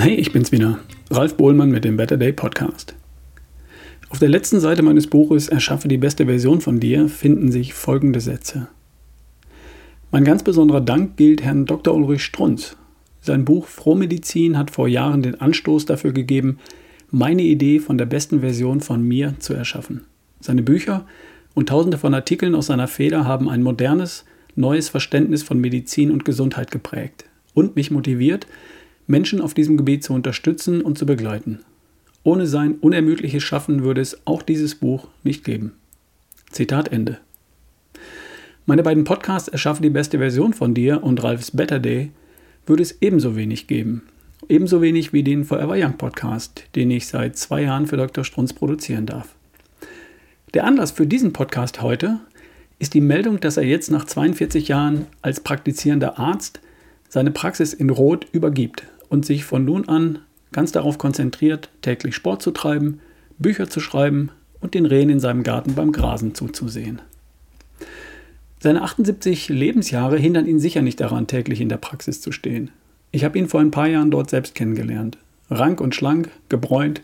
Hey, ich bin's wieder, Ralf Bohlmann mit dem Better Day Podcast. Auf der letzten Seite meines Buches Erschaffe die beste Version von dir finden sich folgende Sätze. Mein ganz besonderer Dank gilt Herrn Dr. Ulrich Strunz. Sein Buch Frohmedizin hat vor Jahren den Anstoß dafür gegeben, meine Idee von der besten Version von mir zu erschaffen. Seine Bücher und tausende von Artikeln aus seiner Feder haben ein modernes, neues Verständnis von Medizin und Gesundheit geprägt und mich motiviert, Menschen auf diesem Gebiet zu unterstützen und zu begleiten. Ohne sein unermüdliches Schaffen würde es auch dieses Buch nicht geben. Zitat Ende. Meine beiden Podcasts Erschaffe die beste Version von dir und Ralfs Better Day würde es ebenso wenig geben. Ebenso wenig wie den Forever Young Podcast, den ich seit zwei Jahren für Dr. Strunz produzieren darf. Der Anlass für diesen Podcast heute ist die Meldung, dass er jetzt nach 42 Jahren als praktizierender Arzt seine Praxis in Rot übergibt und sich von nun an ganz darauf konzentriert, täglich Sport zu treiben, Bücher zu schreiben und den Rehen in seinem Garten beim Grasen zuzusehen. Seine 78 Lebensjahre hindern ihn sicher nicht daran, täglich in der Praxis zu stehen. Ich habe ihn vor ein paar Jahren dort selbst kennengelernt. Rank und schlank, gebräunt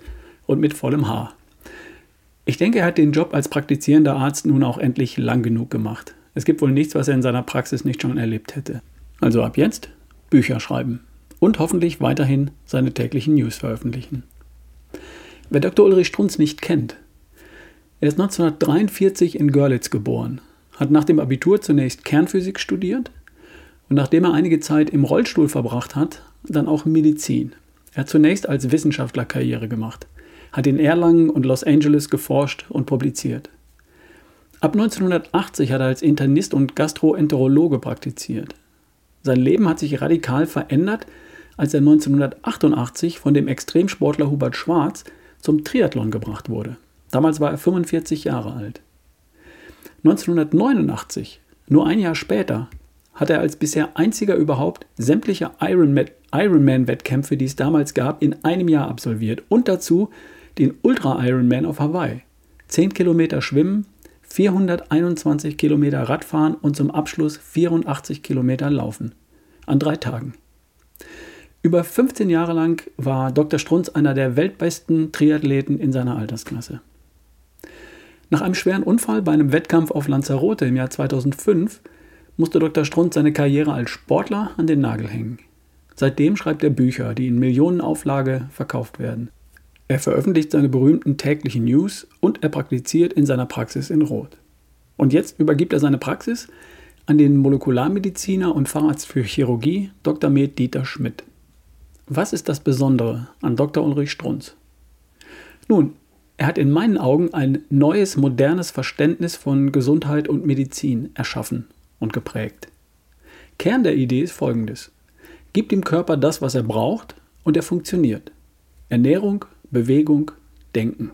und mit vollem Haar. Ich denke, er hat den Job als praktizierender Arzt nun auch endlich lang genug gemacht. Es gibt wohl nichts, was er in seiner Praxis nicht schon erlebt hätte. Also ab jetzt Bücher schreiben und hoffentlich weiterhin seine täglichen News veröffentlichen. Wer Dr. Ulrich Strunz nicht kennt, er ist 1943 in Görlitz geboren, hat nach dem Abitur zunächst Kernphysik studiert und nachdem er einige Zeit im Rollstuhl verbracht hat, dann auch Medizin. Er hat zunächst als Wissenschaftler Karriere gemacht, hat in Erlangen und Los Angeles geforscht und publiziert. Ab 1980 hat er als Internist und Gastroenterologe praktiziert. Sein Leben hat sich radikal verändert, als er 1988 von dem Extremsportler Hubert Schwarz zum Triathlon gebracht wurde. Damals war er 45 Jahre alt. 1989, nur ein Jahr später, hat er als bisher einziger überhaupt sämtliche Ironman-Wettkämpfe, die es damals gab, in einem Jahr absolviert und dazu den Ultra-Ironman auf Hawaii. 10 Kilometer Schwimmen, 421 Kilometer Radfahren und zum Abschluss 84 Kilometer Laufen. An drei Tagen. Über 15 Jahre lang war Dr. Strunz einer der weltbesten Triathleten in seiner Altersklasse. Nach einem schweren Unfall bei einem Wettkampf auf Lanzarote im Jahr 2005 musste Dr. Strunz seine Karriere als Sportler an den Nagel hängen. Seitdem schreibt er Bücher, die in Millionenauflage verkauft werden. Er veröffentlicht seine berühmten täglichen News und er praktiziert in seiner Praxis in Rot. Und jetzt übergibt er seine Praxis an den Molekularmediziner und Facharzt für Chirurgie Dr. Med Dieter Schmidt. Was ist das Besondere an Dr. Ulrich Strunz? Nun, er hat in meinen Augen ein neues, modernes Verständnis von Gesundheit und Medizin erschaffen und geprägt. Kern der Idee ist folgendes. Gib dem Körper das, was er braucht, und er funktioniert. Ernährung, Bewegung, Denken.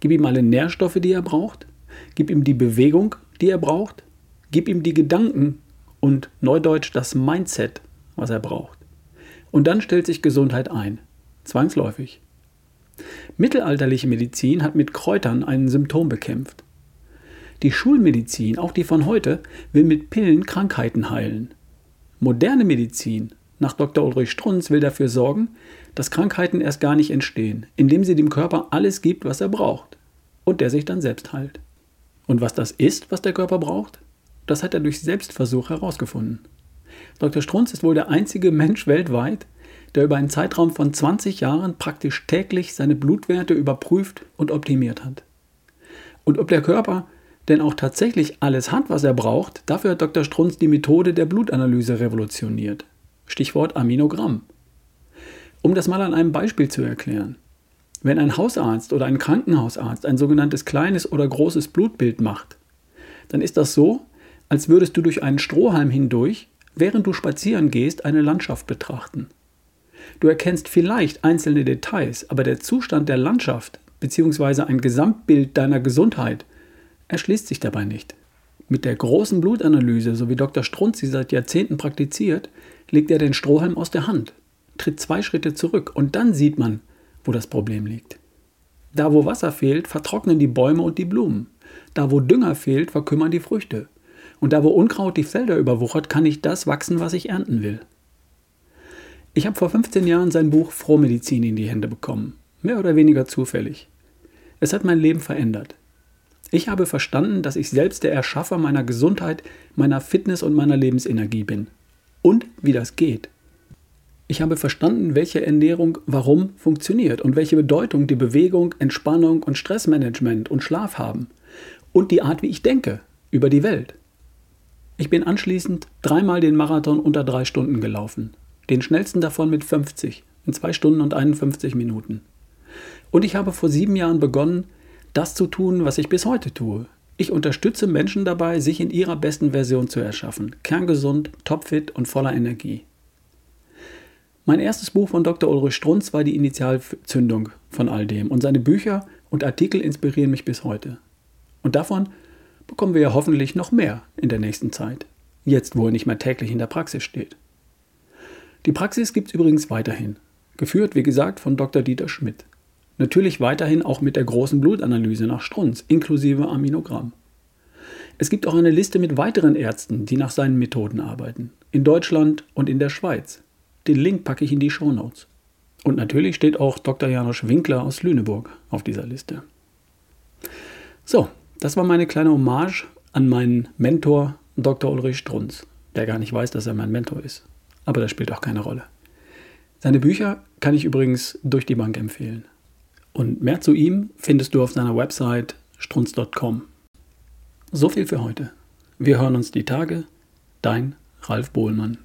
Gib ihm alle Nährstoffe, die er braucht. Gib ihm die Bewegung, die er braucht. Gib ihm die Gedanken und neudeutsch das Mindset, was er braucht. Und dann stellt sich Gesundheit ein. Zwangsläufig. Mittelalterliche Medizin hat mit Kräutern ein Symptom bekämpft. Die Schulmedizin, auch die von heute, will mit Pillen Krankheiten heilen. Moderne Medizin nach Dr. Ulrich Strunz will dafür sorgen, dass Krankheiten erst gar nicht entstehen, indem sie dem Körper alles gibt, was er braucht und der sich dann selbst heilt. Und was das ist, was der Körper braucht, das hat er durch Selbstversuch herausgefunden. Dr. Strunz ist wohl der einzige Mensch weltweit, der über einen Zeitraum von 20 Jahren praktisch täglich seine Blutwerte überprüft und optimiert hat. Und ob der Körper denn auch tatsächlich alles hat, was er braucht, dafür hat Dr. Strunz die Methode der Blutanalyse revolutioniert. Stichwort Aminogramm. Um das mal an einem Beispiel zu erklären. Wenn ein Hausarzt oder ein Krankenhausarzt ein sogenanntes kleines oder großes Blutbild macht, dann ist das so, als würdest du durch einen Strohhalm hindurch, während du spazieren gehst, eine Landschaft betrachten. Du erkennst vielleicht einzelne Details, aber der Zustand der Landschaft bzw. ein Gesamtbild deiner Gesundheit erschließt sich dabei nicht. Mit der großen Blutanalyse, so wie Dr. Strunz sie seit Jahrzehnten praktiziert, legt er den Strohhalm aus der Hand, tritt zwei Schritte zurück und dann sieht man, wo das Problem liegt. Da, wo Wasser fehlt, vertrocknen die Bäume und die Blumen. Da, wo Dünger fehlt, verkümmern die Früchte. Und da, wo Unkraut die Felder überwuchert, kann nicht das wachsen, was ich ernten will. Ich habe vor 15 Jahren sein Buch Frohmedizin in die Hände bekommen, mehr oder weniger zufällig. Es hat mein Leben verändert. Ich habe verstanden, dass ich selbst der Erschaffer meiner Gesundheit, meiner Fitness und meiner Lebensenergie bin. Und wie das geht. Ich habe verstanden, welche Ernährung warum funktioniert und welche Bedeutung die Bewegung, Entspannung und Stressmanagement und Schlaf haben. Und die Art, wie ich denke über die Welt. Ich bin anschließend dreimal den Marathon unter drei Stunden gelaufen. Den schnellsten davon mit 50, in zwei Stunden und 51 Minuten. Und ich habe vor sieben Jahren begonnen, das zu tun, was ich bis heute tue. Ich unterstütze Menschen dabei, sich in ihrer besten Version zu erschaffen. Kerngesund, topfit und voller Energie. Mein erstes Buch von Dr. Ulrich Strunz war die Initialzündung von all dem und seine Bücher und Artikel inspirieren mich bis heute. Und davon bekommen wir ja hoffentlich noch mehr in der nächsten Zeit, jetzt wo er nicht mehr täglich in der Praxis steht. Die Praxis gibt es übrigens weiterhin, geführt wie gesagt von Dr. Dieter Schmidt. Natürlich weiterhin auch mit der großen Blutanalyse nach Strunz, inklusive Aminogramm. Es gibt auch eine Liste mit weiteren Ärzten, die nach seinen Methoden arbeiten. In Deutschland und in der Schweiz. Den Link packe ich in die Shownotes. Und natürlich steht auch Dr. Janosch Winkler aus Lüneburg auf dieser Liste. So, das war meine kleine Hommage an meinen Mentor Dr. Ulrich Strunz, der gar nicht weiß, dass er mein Mentor ist. Aber das spielt auch keine Rolle. Seine Bücher kann ich übrigens durch die Bank empfehlen. Und mehr zu ihm findest du auf seiner Website strunz.com. So viel für heute. Wir hören uns die Tage. Dein Ralf Bohlmann.